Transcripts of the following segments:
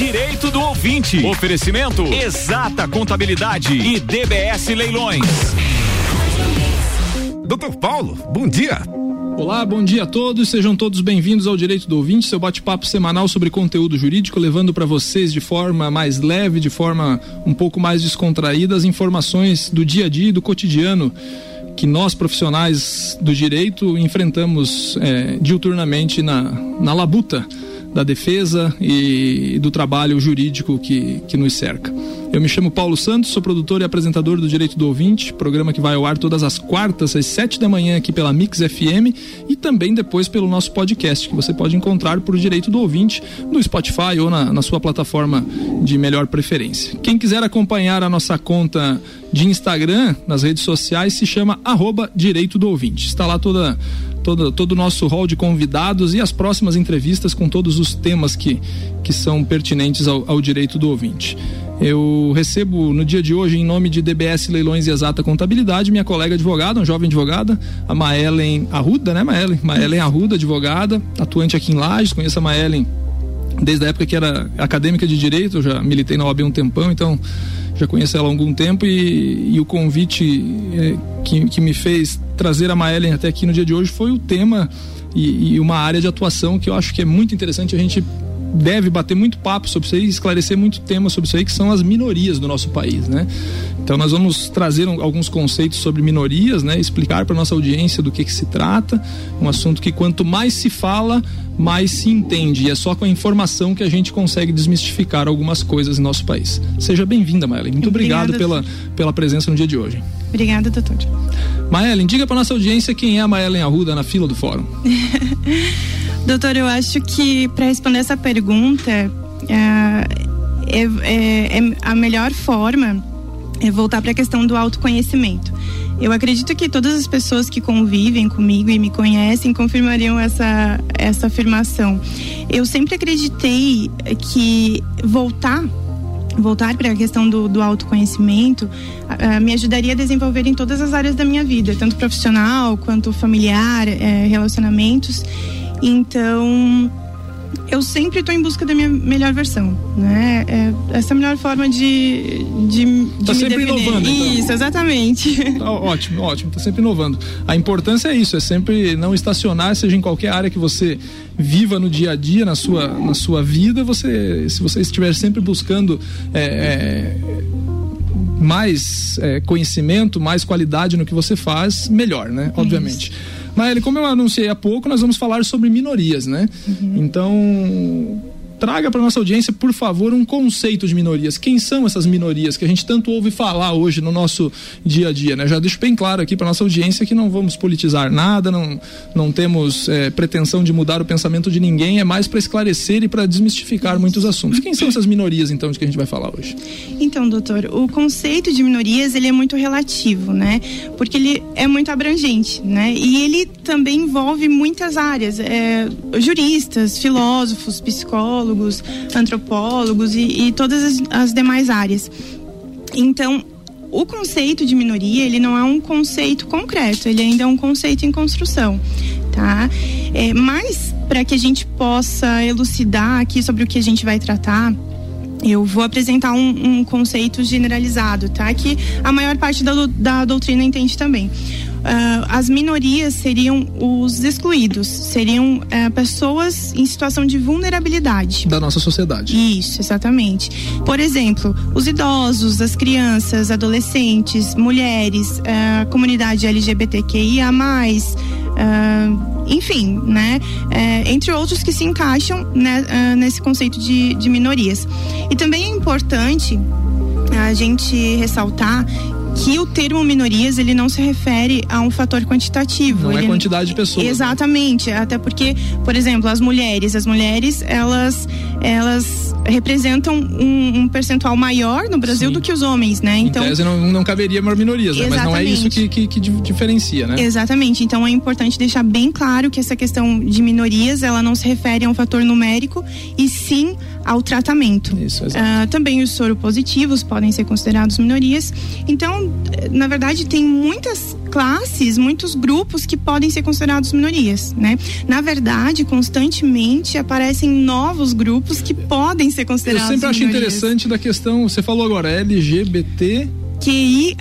Direito do Ouvinte. Oferecimento Exata Contabilidade e DBS Leilões. Doutor Paulo, bom dia. Olá, bom dia a todos. Sejam todos bem-vindos ao Direito do Ouvinte, seu bate-papo semanal sobre conteúdo jurídico, levando para vocês de forma mais leve, de forma um pouco mais descontraída, as informações do dia a dia e do cotidiano que nós profissionais do direito enfrentamos é, diuturnamente na, na labuta da defesa e do trabalho jurídico que, que nos cerca. Eu me chamo Paulo Santos, sou produtor e apresentador do Direito do Ouvinte, programa que vai ao ar todas as quartas às sete da manhã aqui pela Mix FM e também depois pelo nosso podcast, que você pode encontrar por Direito do Ouvinte no Spotify ou na, na sua plataforma de melhor preferência. Quem quiser acompanhar a nossa conta de Instagram nas redes sociais se chama arroba Direito do Ouvinte. Está lá toda todo, todo o nosso hall de convidados e as próximas entrevistas com todos os temas que, que são pertinentes ao, ao direito do ouvinte. Eu recebo no dia de hoje, em nome de DBS Leilões e Exata Contabilidade, minha colega advogada, uma jovem advogada, a Maelen Arruda, né, Maelen? Maelen Arruda, advogada, atuante aqui em Lages. Conheço a Maelen desde a época que era acadêmica de direito, eu já militei na OAB um tempão, então já conheço ela há algum tempo e, e o convite é, que, que me fez trazer a Maelen até aqui no dia de hoje foi o tema e, e uma área de atuação que eu acho que é muito interessante a gente deve bater muito papo sobre isso aí, esclarecer muito tema sobre isso aí, que são as minorias do nosso país, né? Então nós vamos trazer um, alguns conceitos sobre minorias, né? Explicar para nossa audiência do que, que se trata, um assunto que quanto mais se fala, mais se entende. E é só com a informação que a gente consegue desmistificar algumas coisas em nosso país. Seja bem-vinda, Maelen. Muito Obrigada, obrigado pela, pela presença no dia de hoje. Obrigada, doutor. Maelen, diga para nossa audiência quem é a Maelen Arruda na fila do fórum. doutor, eu acho que para responder essa pergunta, é, é, é, é a melhor forma é voltar para a questão do autoconhecimento. Eu acredito que todas as pessoas que convivem comigo e me conhecem confirmariam essa, essa afirmação. Eu sempre acreditei que voltar voltar para a questão do, do autoconhecimento uh, me ajudaria a desenvolver em todas as áreas da minha vida, tanto profissional quanto familiar, uh, relacionamentos. Então, eu sempre estou em busca da minha melhor versão, né? É, essa é a melhor forma de, de, de tá sempre inovando. Então. Isso, exatamente. Tá ótimo, ótimo. Tá sempre inovando. A importância é isso, é sempre não estacionar, seja em qualquer área que você viva no dia a dia, na sua, na sua vida, você, se você estiver sempre buscando é, é, mais é, conhecimento, mais qualidade no que você faz, melhor, né? Obviamente. Isso. Maeli, como eu anunciei há pouco, nós vamos falar sobre minorias, né? Uhum. Então, traga para nossa audiência, por favor, um conceito de minorias. Quem são essas minorias que a gente tanto ouve falar hoje no nosso dia a dia, né? Já deixo bem claro aqui para nossa audiência que não vamos politizar nada, não, não temos é, pretensão de mudar o pensamento de ninguém, é mais para esclarecer e para desmistificar muitos assuntos. Quem são essas minorias, então, de que a gente vai falar hoje? Então, doutor, o conceito de minorias ele é muito relativo, né? Porque ele é muito abrangente, né? E ele também envolve muitas áreas, é, juristas, filósofos, psicólogos sociólogos, antropólogos e, e todas as, as demais áreas. Então, o conceito de minoria ele não é um conceito concreto, ele ainda é um conceito em construção, tá? É, mas para que a gente possa elucidar aqui sobre o que a gente vai tratar, eu vou apresentar um, um conceito generalizado, tá? Que a maior parte da, da doutrina entende também. Uh, as minorias seriam os excluídos, seriam uh, pessoas em situação de vulnerabilidade. Da nossa sociedade. Isso, exatamente. Por exemplo, os idosos, as crianças, adolescentes, mulheres, uh, comunidade LGBTQIA, uh, enfim, né? entre outros que se encaixam né, nesse conceito de, de minorias. E também é importante a gente ressaltar que o termo minorias ele não se refere a um fator quantitativo. Não é ele... é quantidade de pessoas. Né? Exatamente, até porque, por exemplo, as mulheres, as mulheres elas elas representam um, um percentual maior no Brasil Sim. do que os homens, né? Então, em tese não, não caberia mais minorias, né? mas não é isso que, que, que, diferencia, né? Exatamente. Então é importante deixar bem claro que essa questão de minorias ela não se refere a um fator numérico e sim ao tratamento. Isso, uh, também os soropositivos podem ser considerados minorias. Então, na verdade, tem muitas classes, muitos grupos que podem ser considerados minorias, né? Na verdade, constantemente aparecem novos grupos que podem ser considerados Eu sempre acho minorias. interessante da questão, você falou agora, LGBT QIA+.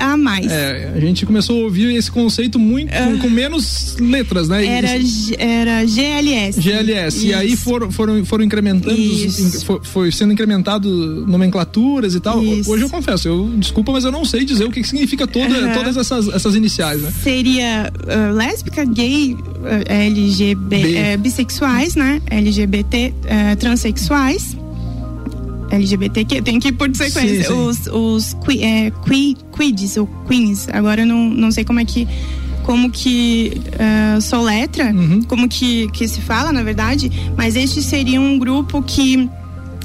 É, a gente começou a ouvir esse conceito muito com, com menos letras, né? Era, Isso- era GLS. GLS. E aí Isso. foram, foram, foram incrementando, Isso. in- foi, foi sendo incrementado nomenclaturas e tal. Isso. Hoje eu confesso, eu desculpa, mas eu não sei dizer o que que significa toda, Aham. todas essas, essas iniciais, né? Seria ah, lésbica, gay, ah, LGB, B. eh, bissexuais, né? LGBT, eh, transexuais. LGBT, que tem que ir por sequência. Sim, sim. Os, os qui, é, qui, quids, ou queens, agora eu não, não sei como é que como que ah, soletra, Uhum. como que, que se fala, na verdade, mas este seria um grupo que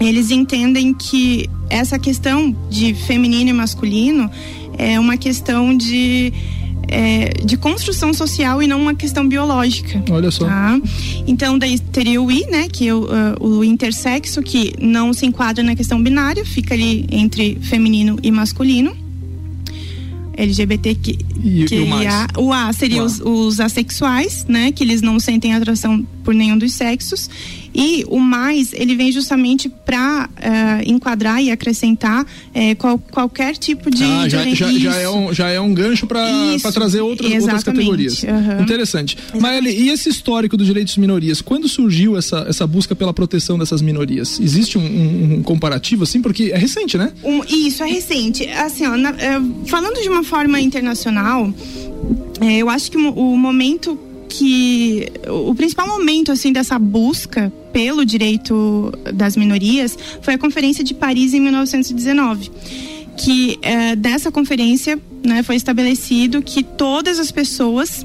eles entendem que essa questão de feminino e masculino é uma questão de, é, de construção social e não uma questão biológica. Olha só. Tá? Então, daí teria o I, né? Que é o, ah, o intersexo, que não se enquadra na questão binária, fica ali entre feminino e masculino. LGBT que, E- que e o? A, o A seria O A. os, os assexuais, né? Que eles não sentem atração por nenhum dos sexos. E o mais, ele vem justamente para enquadrar e acrescentar eh, qual- qualquer tipo de. Ah, já, de- já, já, é um, já é um gancho para trazer outras, outras categorias. aham. Interessante. Maeli, e esse histórico dos direitos de minorias? Quando surgiu essa, essa busca pela proteção dessas minorias? Existe um, um- um comparativo, assim? Porque é recente, né? Um- isso é recente. Assim, ó, na- é, falando de uma forma internacional, eu acho que o momento que o principal momento assim dessa busca pelo direito das minorias foi a Conferência de Paris em 1919 que é, dessa conferência né, foi estabelecido que todas as pessoas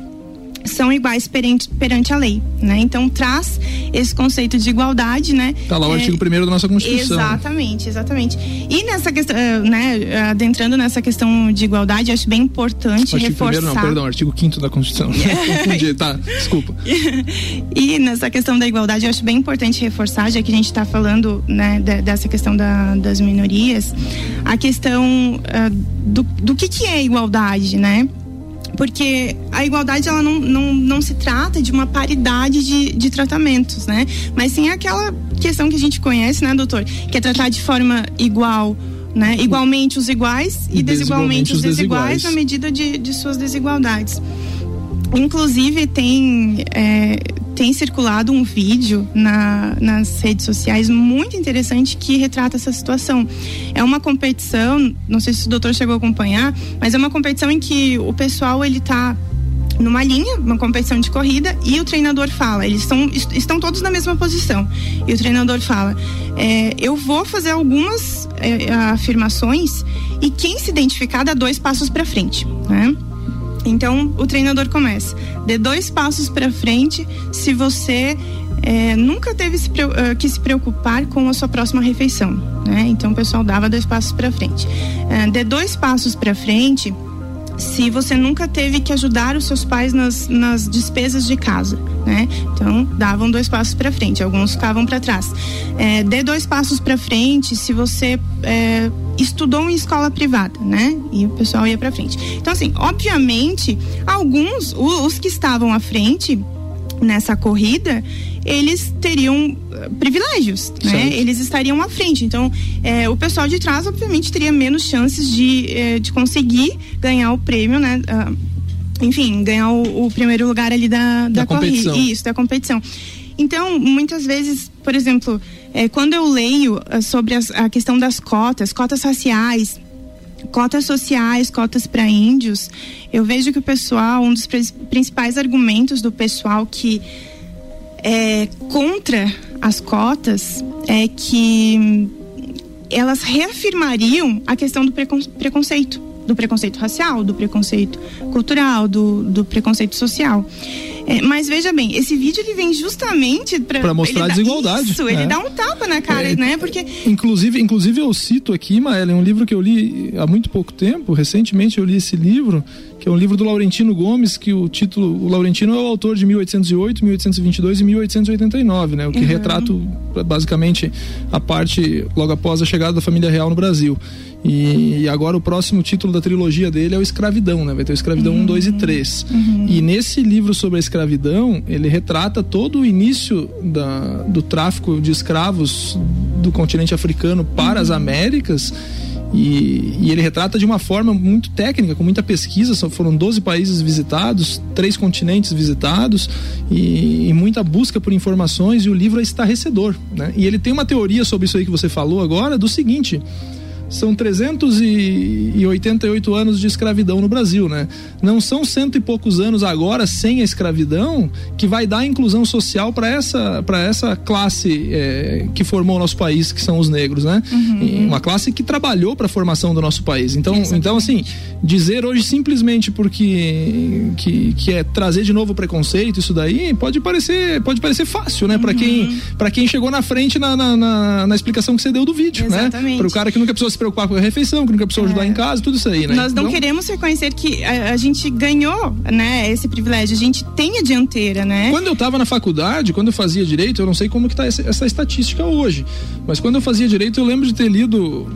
são iguais perante, perante a lei, né? Então traz esse conceito de igualdade, né? Tá lá o É, artigo 1 da nossa Constituição. Exatamente, exatamente. E nessa questão, eh, né, adentrando nessa questão de igualdade, acho bem importante Artigo reforçar. primeiro, não, perdão, artigo 5 da Constituição. Confundi, tá, desculpa. E nessa questão da igualdade, acho bem importante reforçar, já que a gente está falando né, de- dessa questão da- das minorias, a questão ah, do, do que, que é igualdade, né? Porque a igualdade ela não, não, não se trata de uma paridade de, de tratamentos, né? Mas sim aquela questão que a gente conhece, né, doutor? Que é tratar de forma igual, né? Igualmente os iguais e, E desigualmente os desiguais, desiguais. na medida de, de suas desigualdades. Inclusive tem é, tem circulado um vídeo na, nas redes sociais muito interessante que retrata essa situação. É uma competição, não sei se o doutor chegou a acompanhar, mas é uma competição em que o pessoal ele tá numa linha, uma competição de corrida, e o treinador fala, eles estão, est- estão todos na mesma posição. E o treinador fala: é, eu vou fazer algumas é, afirmações e quem se identificar dá dois passos para frente, né? Então o treinador começa: dê dois passos para frente se você é, nunca teve se eh, que se preocupar com a sua próxima refeição, né? Então o pessoal dava dois passos para frente. Eh, dê dois passos para frente se você nunca teve que ajudar os seus pais nas, nas despesas de casa, né? Então davam dois passos para frente, alguns ficavam para trás. É, dê dois passos para frente se você é, estudou em escola privada, né? E o pessoal ia para frente. Então assim, obviamente, alguns, os que estavam à frente nessa corrida, eles teriam eh, privilégios, né? Eles estariam à frente. Então, eh, o pessoal de trás, obviamente, teria menos chances de, eh, de conseguir ganhar o prêmio, né? Ah, enfim, ganhar o, o primeiro lugar ali da, da, Da corrida. Isso, da competição. Então, muitas vezes, por exemplo, eh, quando eu leio sobre as- a questão das cotas, cotas raciais, cotas sociais, cotas para índios, eu vejo que o pessoal, um dos prin- principais argumentos do pessoal que é contra as cotas é que elas reafirmariam a questão do precon- preconceito, do preconceito racial, do preconceito cultural, do, do preconceito social. É, mas veja bem, esse vídeo ele vem justamente para mostrar a desigualdade, Isso, ele é. dá um tapa na cara, É, né? Porque Inclusive, inclusive eu cito aqui, Maela, um livro que eu li há muito pouco tempo, recentemente eu li esse livro, que é um livro do Laurentino Gomes, que o título, o Laurentino é o autor de 1808, 1822 e 1889, né? O que retrata o- basicamente a parte logo após a chegada da família real no Brasil. E, agora o próximo título da trilogia dele é o Escravidão, né? Vai ter o Escravidão uhum. 1, 2 e 3. Uhum. E nesse livro sobre a escravidão, ele retrata todo o início da, do tráfico de escravos do continente africano para uhum. as Américas e, e, ele retrata de uma forma muito técnica, com muita pesquisa. Só foram 12 países visitados, três continentes visitados e, e, muita busca por informações. E o livro é estarrecedor. Né? E ele tem uma teoria sobre isso aí que você falou agora, do seguinte são 388 anos de escravidão no Brasil, né? Não são cento e poucos anos agora sem a escravidão que vai dar inclusão social para essa, para essa classe é, que formou o nosso país, que são os negros, né? Uhum. Uma classe que trabalhou para a formação do nosso país. Então, então assim, dizer hoje simplesmente porque que, que é trazer de novo o preconceito, isso daí pode parecer, pode parecer fácil, né? Uhum. Para quem, para quem chegou na frente na, na, na, na, explicação que você deu do vídeo, né? Exatamente. né? Para o cara que nunca precisou se preocupar com a refeição, que nunca precisou ajudar é. em casa, tudo isso aí, né? Nós não então... queremos reconhecer que a, a, gente ganhou, né, esse privilégio, a gente tem a dianteira, né? Quando eu estava na faculdade, quando eu fazia direito, eu não sei como que tá essa, essa estatística hoje, mas quando eu fazia direito, eu lembro de ter lido,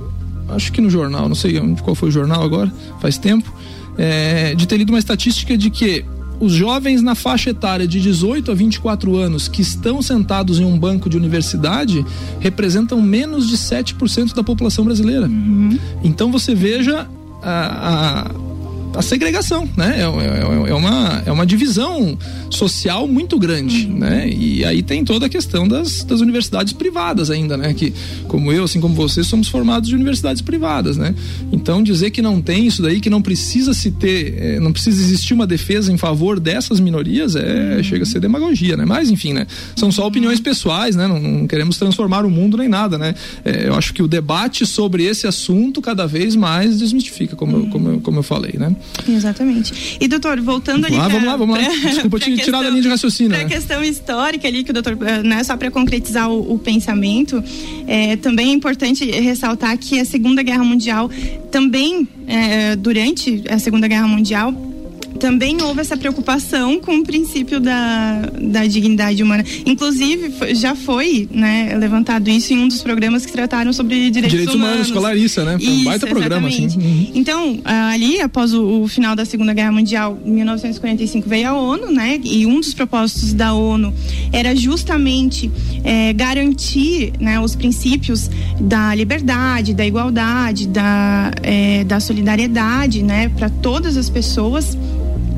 acho que no jornal, não sei qual foi o jornal agora, faz tempo, é, de ter lido uma estatística de que os jovens na faixa etária de 18 a 24 anos que estão sentados em um banco de universidade representam menos de 7% da população brasileira. Uhum. Então você veja a, a a segregação, né? É, é, é, uma, é uma divisão social muito grande, uhum. né? E aí tem toda a questão das, das universidades privadas ainda, né? Que, como eu, assim como você, somos formados de universidades privadas, né? Então dizer que não tem isso daí, que não precisa se ter, é, não precisa existir uma defesa em favor dessas minorias, é, uhum. chega a ser demagogia, né? Mas enfim, né? São só opiniões pessoais, né? Não, não queremos transformar o mundo nem nada, né? É, eu acho que o debate sobre esse assunto cada vez mais desmistifica, como, uhum. eu, como, eu, como eu falei, né? Exatamente. E doutor, voltando ali. Ah, pra, vamos lá, vamos lá. Desculpa te questão, tirar da linha de raciocínio. Para a né? questão histórica ali, que o doutor, eh, né, só para concretizar o, o pensamento, é, também é importante ressaltar que a Segunda Guerra Mundial também, é, durante a Segunda Guerra Mundial, também houve essa preocupação com o princípio da, da dignidade humana. Inclusive, já foi né, levantado isso em um dos programas que trataram sobre direitos, direitos humanos. Direitos humanos, Larissa, né? Foi um baita programa, assim. Uhum. Então, ali, após o, o, final da Segunda Guerra Mundial, em 1945, veio a ONU, né? E um dos propósitos da ONU era justamente é, garantir né, os princípios da liberdade, da igualdade, da, é, da solidariedade, né? Para todas as pessoas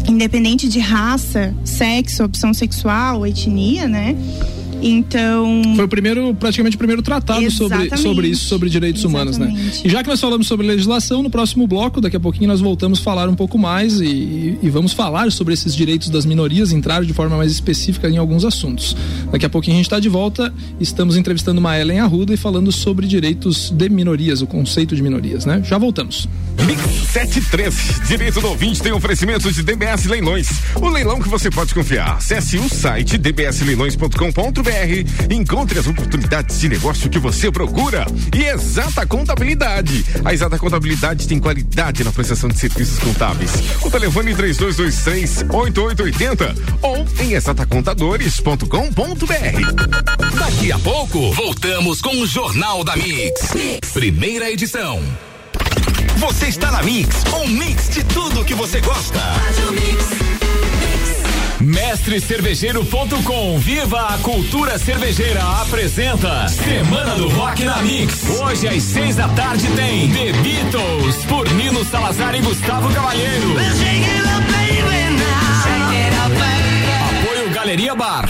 independente de raça, sexo, opção sexual, etnia, né? Então. Foi o primeiro, praticamente o primeiro tratado sobre, sobre isso, sobre direitos Exatamente. humanos, né? E já que nós falamos sobre legislação, no próximo bloco, daqui a pouquinho nós voltamos a falar um pouco mais e, e vamos falar sobre esses direitos das minorias, entrar de forma mais específica em alguns assuntos. Daqui a pouquinho a gente está de volta, estamos entrevistando uma Ellen Arruda e falando sobre direitos de minorias, o conceito de minorias, né? Já voltamos. Mix 73, direito do ouvinte tem oferecimento de DBS Leilões. O leilão que você pode confiar. Acesse o site dbsleilões.com.br Encontre as oportunidades de negócio que você procura. E Exata Contabilidade. A Exata Contabilidade tem qualidade na prestação de serviços contábeis. O telefone 3223 8880 ou em exatacontadores.com.br. Daqui a pouco, voltamos com o Jornal da mix. Primeira edição. Você está na Mix, um mix de tudo que você gosta. Mestrecervejeiro.com Viva a cultura cervejeira apresenta Semana do Rock na Mix. Hoje às seis da tarde tem The Beatles por Nino Salazar e Gustavo Cavalheiro. Apoio Galeria Bar.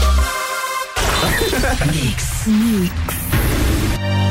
Mix. Mix.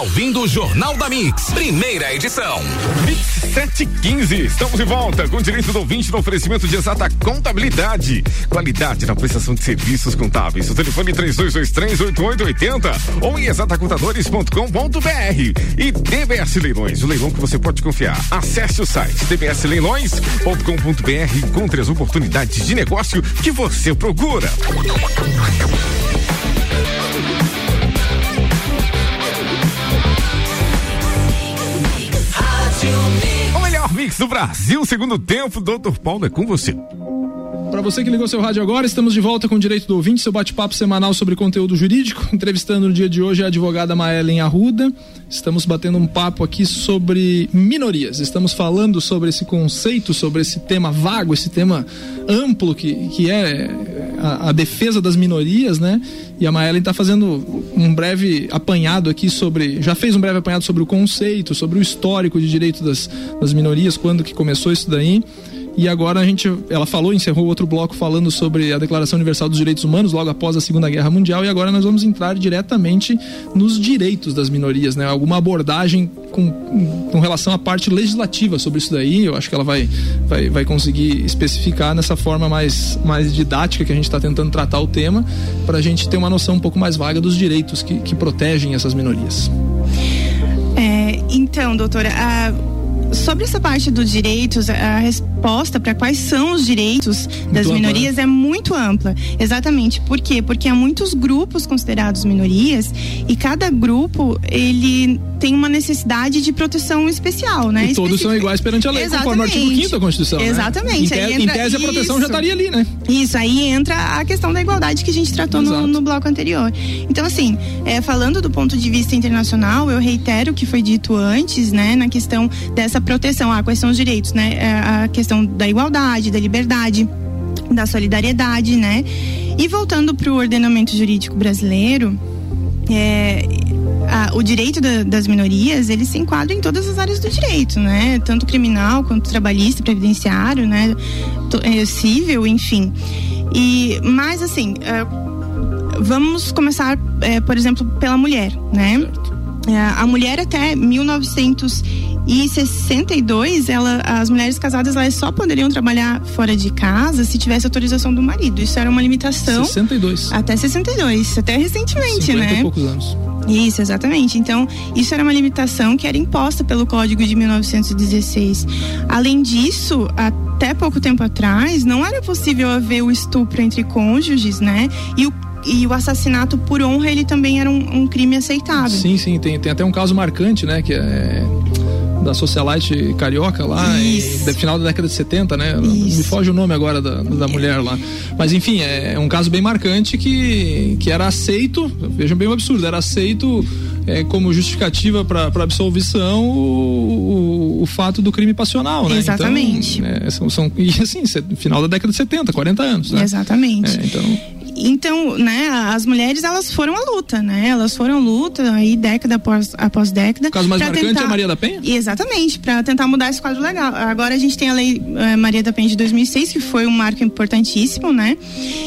ouvindo o Jornal da Mix, primeira edição. Mix 715. Estamos de volta com direito do ouvinte no oferecimento de exata contabilidade. Qualidade na prestação de serviços contábeis. O telefone 32238880 ou em exatacontadores.com.br. E DBS Leilões, o leilão que você pode confiar. Acesse o site dbsleilões.com.br e encontre as oportunidades de negócio que você procura. O melhor mix do Brasil, segundo tempo, doutor Paulo, é com você. Para você que ligou seu rádio agora, estamos de volta com o Direito do Ouvinte, seu bate-papo semanal sobre conteúdo jurídico. Entrevistando no dia de hoje a advogada Maelen Arruda. Estamos batendo um papo aqui sobre minorias. Estamos falando sobre esse conceito, sobre esse tema vago, esse tema amplo que, que é a, a defesa das minorias, né? E a Maelen está fazendo um breve apanhado aqui sobre. Já fez um breve apanhado sobre o conceito, sobre o histórico de direito das, das minorias, quando que começou isso daí. E agora a gente, ela falou, encerrou outro bloco falando sobre a Declaração Universal dos Direitos Humanos logo após a Segunda Guerra Mundial e agora nós vamos entrar diretamente nos direitos das minorias, né? Alguma abordagem com, com relação à parte legislativa sobre isso daí, eu acho que ela vai, vai, vai conseguir especificar nessa forma mais, mais didática que a gente está tentando tratar o tema, para a gente ter uma noção um pouco mais vaga dos direitos que, que protegem essas minorias. É, então, doutora, a sobre essa parte dos direitos, a resposta para quais são os direitos das muito minorias ampla. é muito ampla. Exatamente. Por quê? Porque há muitos grupos considerados minorias e cada grupo ele tem uma necessidade de proteção especial, né? E todos são iguais perante a lei, Exatamente. conforme o artigo 5 da Constituição. Né? Exatamente. Né? Em, te, em tese a proteção já estaria ali, né? Isso, aí entra a questão da igualdade que a gente tratou no, no, bloco anterior. Então, assim, é, falando do ponto de vista internacional, eu reitero o que foi dito antes, né, na questão dessa proteção. Ah, quais são os direitos, né? É, a questão da igualdade, da liberdade, da solidariedade, né? E voltando para o ordenamento jurídico brasileiro, é, a, o direito da, das minorias ele se enquadra em todas as áreas do direito, né? Tanto criminal quanto trabalhista, previdenciário, né? É, civil, enfim. E mas assim, é, vamos começar, é, por exemplo, pela mulher, né? É, a mulher até 1962, ela, as mulheres casadas elas só poderiam trabalhar fora de casa se tivesse autorização do marido. Isso era uma limitação. 62. Até 62, até recentemente, 50 né? E poucos anos. Isso, exatamente. Então, isso era uma limitação que era imposta pelo Código de 1916. Além disso, até pouco tempo atrás, não era possível haver o estupro entre cônjuges, né? E o e o assassinato por honra ele também era um, um crime aceitável. Sim, sim, tem, tem até um caso marcante, né, que é da socialite carioca lá, em, final da década de 70, né? Isso. Me foge o nome agora da, da mulher lá. Mas enfim, é, é um caso bem marcante que, que era aceito, vejam bem o absurdo, era aceito é, como justificativa para absolvição o, o, o, fato do crime passional, né? Exatamente. Então, é, são, são, e assim, final da década de 70, 40 anos, né? Exatamente. É, então então, né, as mulheres elas foram à luta, né? Elas foram à luta aí década após, após década. O caso mais marcante tentar... é a Maria da Penha? Exatamente, para tentar mudar esse quadro legal. Agora a gente tem a lei eh, Maria da Penha de 2006, que foi um marco importantíssimo, né?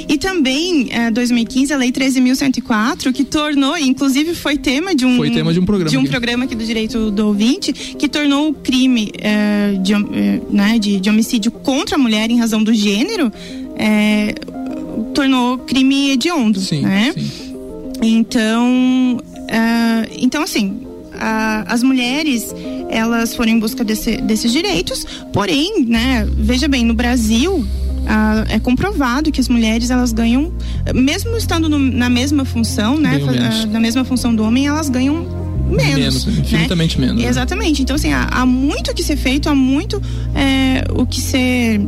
E também, eh, 2015, a lei 13.104, que tornou, inclusive foi tema de um foi tema de um programa de um aqui. programa aqui do direito do ouvinte, que tornou o crime eh, de, eh, né, de, de homicídio contra a mulher em razão do gênero é, tornou crime hediondo, sim, né? Sim. Então, uh, então assim, uh, as mulheres elas foram em busca desse, desses direitos, porém, né? Veja bem, no Brasil Uh, é comprovado que as mulheres elas ganham, mesmo estando no, na mesma função, né, uh, na mesma função do homem, elas ganham menos, menos né? infinitamente né? menos. Exatamente. Então assim há, há, muito que ser feito, há muito é, o que ser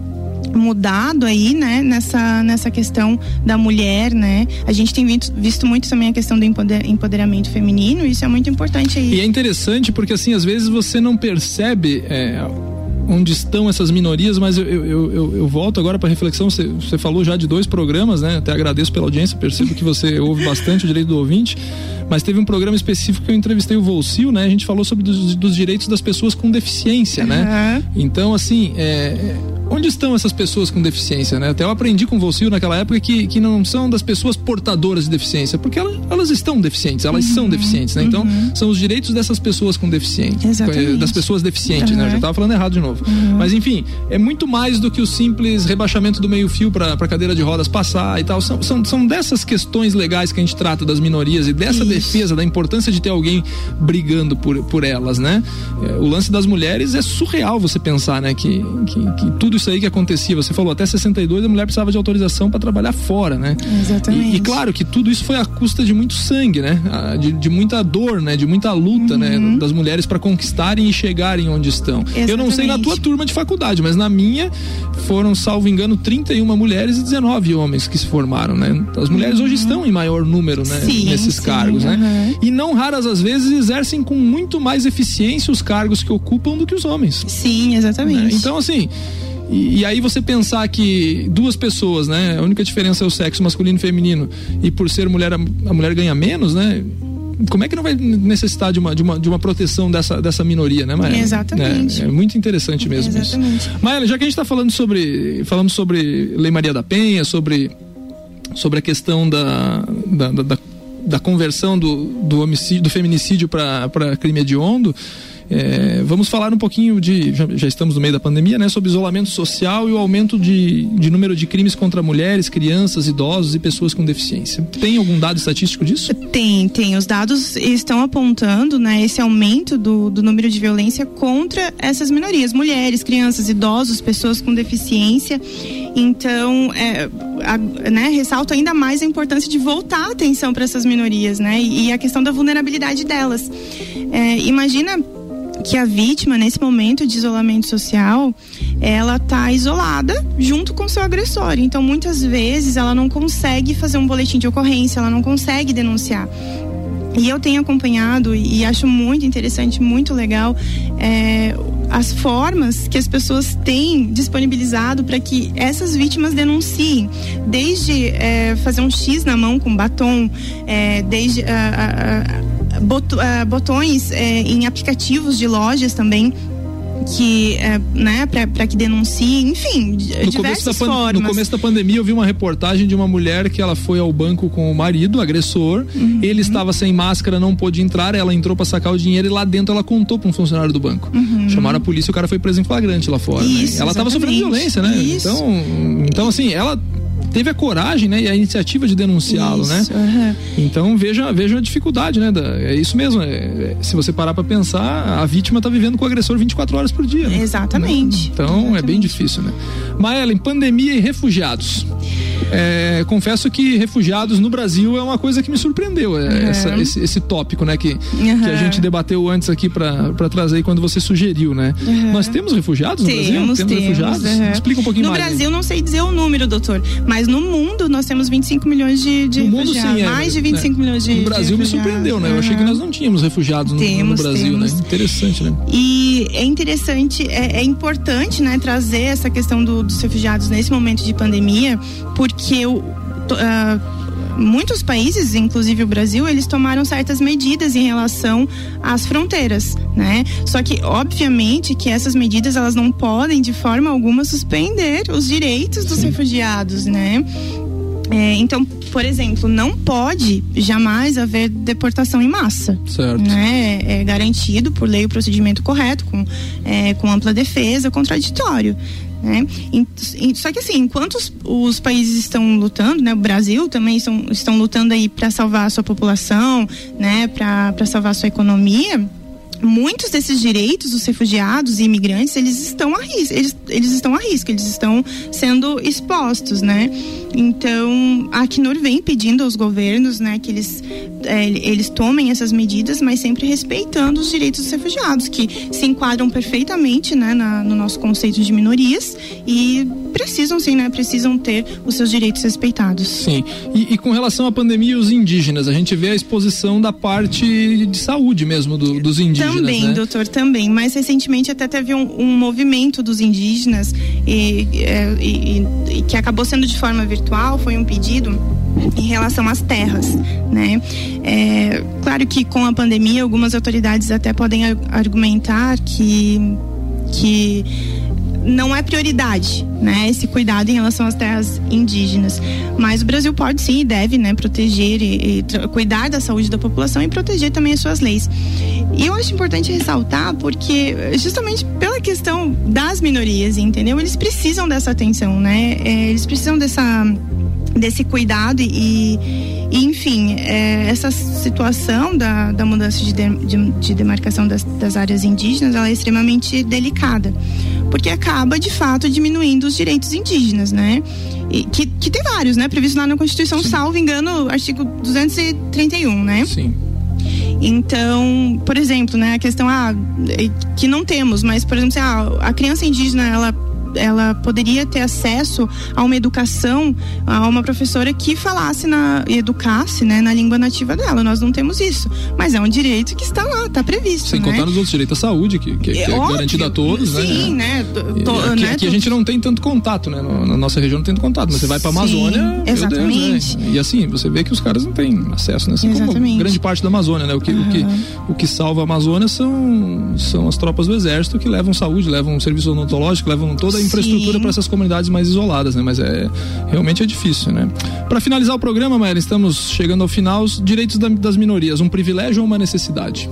mudado aí, né, nessa, nessa questão da mulher, né? A gente tem visto, visto muito também a questão do empoderamento feminino, isso é muito importante aí. E é interessante porque, assim, às vezes você não percebe. É onde estão essas minorias, mas eu, eu, eu, eu volto agora para reflexão. Você, você falou já de dois programas, né? Até agradeço pela audiência, percebo que você ouve bastante o direito do ouvinte mas teve um programa específico que eu entrevistei o Volcil, né? A gente falou sobre dos, dos direitos das pessoas com deficiência, uhum. né? Então, assim, é, onde estão essas pessoas com deficiência, né? Até eu aprendi com o Volcil naquela época que, que não são das pessoas portadoras de deficiência, porque elas, elas estão deficientes, elas uhum. são deficientes, né? Então, uhum. são os direitos dessas pessoas com deficiência, Exatamente. das pessoas deficientes, né? Eu já tava falando errado de novo. Uhum. Mas, enfim, é muito mais do que o simples rebaixamento do meio-fio para cadeira de rodas passar e tal. São, são, são dessas questões legais que a gente trata das minorias e dessa defesa, da importância de ter alguém brigando por, por elas, né? É, o lance das mulheres é surreal você pensar, né? Que, que, que, tudo isso aí que acontecia, você falou, até 62 a mulher precisava de autorização para trabalhar fora, né? Exatamente. E, e, claro que tudo isso foi à custa de muito sangue, né? De, de muita dor, né? De muita luta, né? uhum. né? Das mulheres para conquistarem e chegarem onde estão. Exatamente. Eu não sei na tua turma de faculdade, mas na minha foram, salvo engano, 31 mulheres e 19 homens que se formaram, né? As mulheres uhum. hoje estão em maior número, né? Sim, Nesses sim, cargos, uhum. né? E não raras às vezes exercem com muito mais eficiência os cargos que ocupam do que os homens. Sim, exatamente. Né? Então, assim. E, e, aí você pensar que duas pessoas, né? A única diferença é o sexo masculino e feminino. E por ser mulher, a, a mulher ganha menos, né? como é que não vai necessitar de uma, de uma, de uma proteção dessa, dessa minoria, né, Maia? Exatamente. É, é muito interessante mesmo Exatamente. isso. Maia, já que a gente está falando sobre, falando sobre Lei Maria da Penha, sobre, sobre a questão da, da, da da conversão do, do homicídio, do feminicídio para crime hediondo. É, vamos falar um pouquinho de. Já, já, estamos no meio da pandemia, né? Sobre isolamento social e o aumento de, de número de crimes contra mulheres, crianças, idosos e pessoas com deficiência. Tem algum dado estatístico disso? Tem, tem. Os dados estão apontando né, esse aumento do, do número de violência contra essas minorias, mulheres, crianças, idosos, pessoas com deficiência. Então, é, a, né, ressalto ainda mais a importância de voltar a atenção para essas minorias, né? E, e, a questão da vulnerabilidade delas. É, imagina que a vítima, nesse momento de isolamento social, ela tá isolada junto com seu agressor. Então, muitas vezes, ela não consegue fazer um boletim de ocorrência, ela não consegue denunciar. E eu tenho acompanhado e acho muito interessante, muito legal é, as formas que as pessoas têm disponibilizado para que essas vítimas denunciem, desde é, fazer um X na mão com batom, é, desde botões é, em aplicativos de lojas também que é, né para que denuncie, enfim, no diversas formas. No começo da pandemia eu vi uma reportagem de uma mulher que ela foi ao banco com o marido, agressor, uhum. ele estava sem máscara, não pôde entrar, ela entrou para sacar o dinheiro e lá dentro ela contou para um funcionário do banco. Uhum. Chamaram a polícia, e o cara foi preso em flagrante lá fora. Né? Isso, né? Ela estava sofrendo violência, né? Isso. Então, então assim, ela teve a coragem, né, e a iniciativa de denunciá-lo, né? Uhum. Então veja, veja a dificuldade, né? Da, é isso mesmo. É, é, se você parar para pensar, a vítima está vivendo com o agressor 24 horas por dia. Né? Exatamente. Então Exatamente. é bem difícil, né? Maela, pandemia e refugiados. É, confesso que refugiados no Brasil é uma coisa que me surpreendeu, é, uhum. essa, esse, esse, tópico, né, que, uhum. que a gente debateu antes aqui para trazer quando você sugeriu, né? Uhum. Nós temos refugiados no temos, Brasil? Temos, temos refugiados? Explica um pouquinho no mais. No Brasil, não sei dizer o número, doutor, mas no mundo nós temos 25 milhões de, de no refugiados. Mundo, sim, é, mais de 25 né? milhões de No Brasil me surpreendeu, né? Eu achei que nós não tínhamos refugiados no, temos, no Brasil, temos. né? Interessante, né? E é interessante, é, é importante, né, trazer essa questão do, dos refugiados nesse momento de pandemia, porque o uh, muitos países, inclusive o Brasil, eles tomaram certas medidas em relação às fronteiras, né? Só que, obviamente, que essas medidas elas não podem de forma alguma suspender os direitos dos refugiados, né? É, então, por exemplo, não pode jamais haver deportação em massa. Certo. Né? É, é garantido por lei o procedimento correto, com, é, com ampla defesa, contraditório. Né? Só que assim, enquanto os, os, países estão lutando, né, o Brasil também estão, estão lutando aí para salvar a sua população, né, para salvar a sua economia, muitos desses direitos dos refugiados e imigrantes eles estão a risco eles, eles estão a risco eles estão sendo expostos né? Então a Acnur vem pedindo aos governos né que eles é, eles tomem essas medidas mas sempre respeitando os direitos dos refugiados que se enquadram perfeitamente né na, no nosso conceito de minorias e precisam sim, né? Precisam ter os seus direitos respeitados. Sim. E, e com relação à pandemia e os indígenas, a gente vê a exposição da parte de saúde mesmo do, dos indígenas. Também, né? doutor, também. Mais recentemente até teve um, um movimento dos indígenas e, é, e, e, que acabou sendo de forma virtual, foi um pedido em relação às terras, né? É, claro que com a pandemia algumas autoridades até podem argumentar que que não é prioridade, né? Esse cuidado em relação às terras indígenas. Mas o Brasil pode sim e deve, né, proteger e, e cuidar da saúde da população e proteger também as suas leis. E eu acho importante ressaltar porque justamente pela questão das minorias, entendeu? Eles precisam dessa atenção, né? É, eles precisam dessa desse cuidado e, e enfim, é, essa situação da, da mudança de, de, de demarcação das, das, áreas indígenas ela é extremamente delicada, porque acaba de fato diminuindo os direitos indígenas, né? E, que, que tem vários, né? Previsto lá na Constituição, Sim. salvo engano, artigo 231, né? Sim. Então, por exemplo, né, a questão ah, que não temos, mas por exemplo, ah, a criança indígena ela ela poderia ter acesso a uma educação, a uma professora que falasse na educasse, né, na língua nativa dela. Nós não temos isso, mas é um direito que está lá, está previsto. Sem né? contar nos outros direitos à saúde que, que, que é, é garantido a todos, né? Sim, né? To, aqui, né? aqui a gente não tem tanto contato, né? Na nossa região não tem contato, mas você vai para Amazônia, exatamente. Deus, né? E assim você vê que os caras não têm acesso, né? Assim exatamente. como grande parte da Amazônia, né? O que, uhum. o que o que salva a Amazônia são são as tropas do exército que levam saúde, levam serviço odontológico, levam toda a infraestrutura para essas comunidades mais isoladas, né? Mas é realmente é difícil, né? Para finalizar o programa, Maera, estamos chegando ao final. Os direitos da, das minorias, um privilégio ou uma necessidade?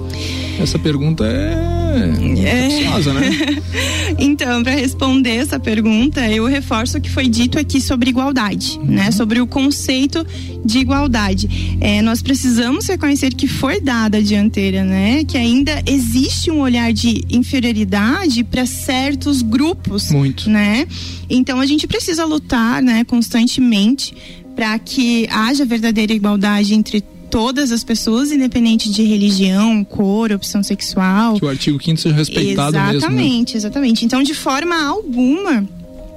Essa pergunta é é. né? então, para responder essa pergunta, eu reforço o que foi dito aqui sobre igualdade, uhum. né? Sobre o conceito de igualdade. É, nós precisamos reconhecer que foi dada a dianteira, né? Que ainda existe um olhar de inferioridade para certos grupos, Muito. né? Então a gente precisa lutar, né, constantemente para que haja verdadeira igualdade entre todas as pessoas, independente de religião, cor, opção sexual. Que o artigo 5 seja respeitado exatamente, mesmo. Exatamente, né? exatamente. Então, de forma alguma,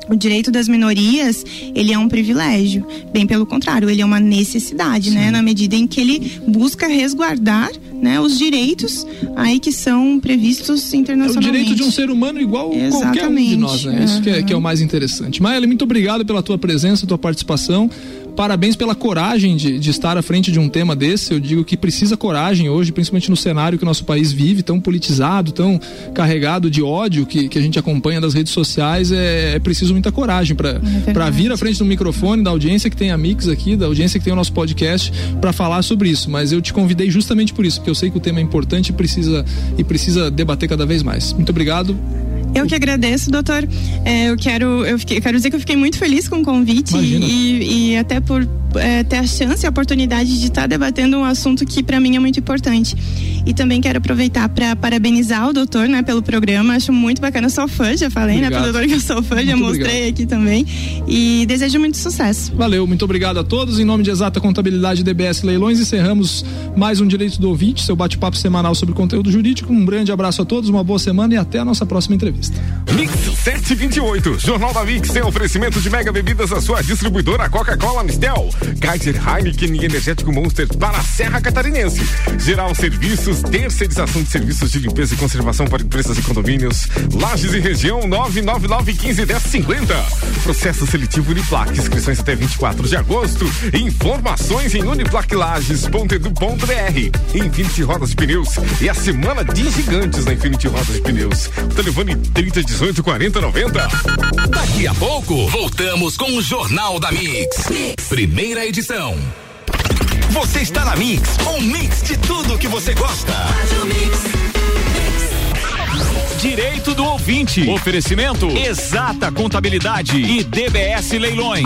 o direito das minorias, ele é um privilégio. Bem pelo contrário, ele é uma necessidade, né? Sim. né? Na medida em que ele busca resguardar né, os direitos aí que são previstos internacionalmente. É o direito de um ser humano igual Exatamente. qualquer um de nós, né? Isso que é, que é o mais interessante. Maia, muito obrigado pela tua presença, tua participação parabéns pela coragem de, de, estar à frente de um tema desse. Eu digo que precisa coragem hoje, principalmente no cenário que o nosso país vive, tão politizado, tão carregado de ódio que, que a gente acompanha das redes sociais. É, é preciso muita coragem para é vir à frente do microfone, da audiência que tem a Mix aqui, da audiência que tem o nosso podcast, para falar sobre isso. Mas eu te convidei justamente por isso, porque eu sei que o tema é importante e precisa, e precisa debater cada vez mais. Muito obrigado. Eu que agradeço, doutor. É, eu quero, eu fiquei, quero dizer que eu fiquei muito feliz com o convite e, e, até por é, ter a chance e a oportunidade de estar debatendo um assunto que para mim é muito importante. E também quero aproveitar para parabenizar o doutor, né, pelo programa. Acho muito bacana. Eu sou fã, já falei, obrigado. né, pro doutor que eu sou fã, muito já mostrei obrigado. aqui também. E desejo muito sucesso. Valeu, muito obrigado a todos. Em nome de Exata Contabilidade DBS Leilões, encerramos mais um Direito do Ouvinte, seu bate-papo semanal sobre conteúdo jurídico. Um grande abraço a todos, uma boa semana e até a nossa próxima entrevista. Mix 728, Jornal da Mix tem oferecimento de mega bebidas a sua distribuidora Coca-Cola Mistel, Kaiser Heineken e Energético Monster para a Serra Catarinense. Geral Serviços, terceirização de serviços de limpeza e conservação para empresas e condomínios. Lages e região 999151050. Processo seletivo Uniplac, inscrições até 24 de agosto. Informações em uniplaclages.edu.br. Infinity Rodas de Pneus e a semana de gigantes na Infinity Rodas de Pneus. Telefone 30 18 40 90. Daqui a pouco, voltamos com o Jornal da mix. Primeira edição. Você está na Mix, um mix de tudo que você gosta. Direito do ouvinte. Oferecimento Exata Contabilidade e DBS Leilões.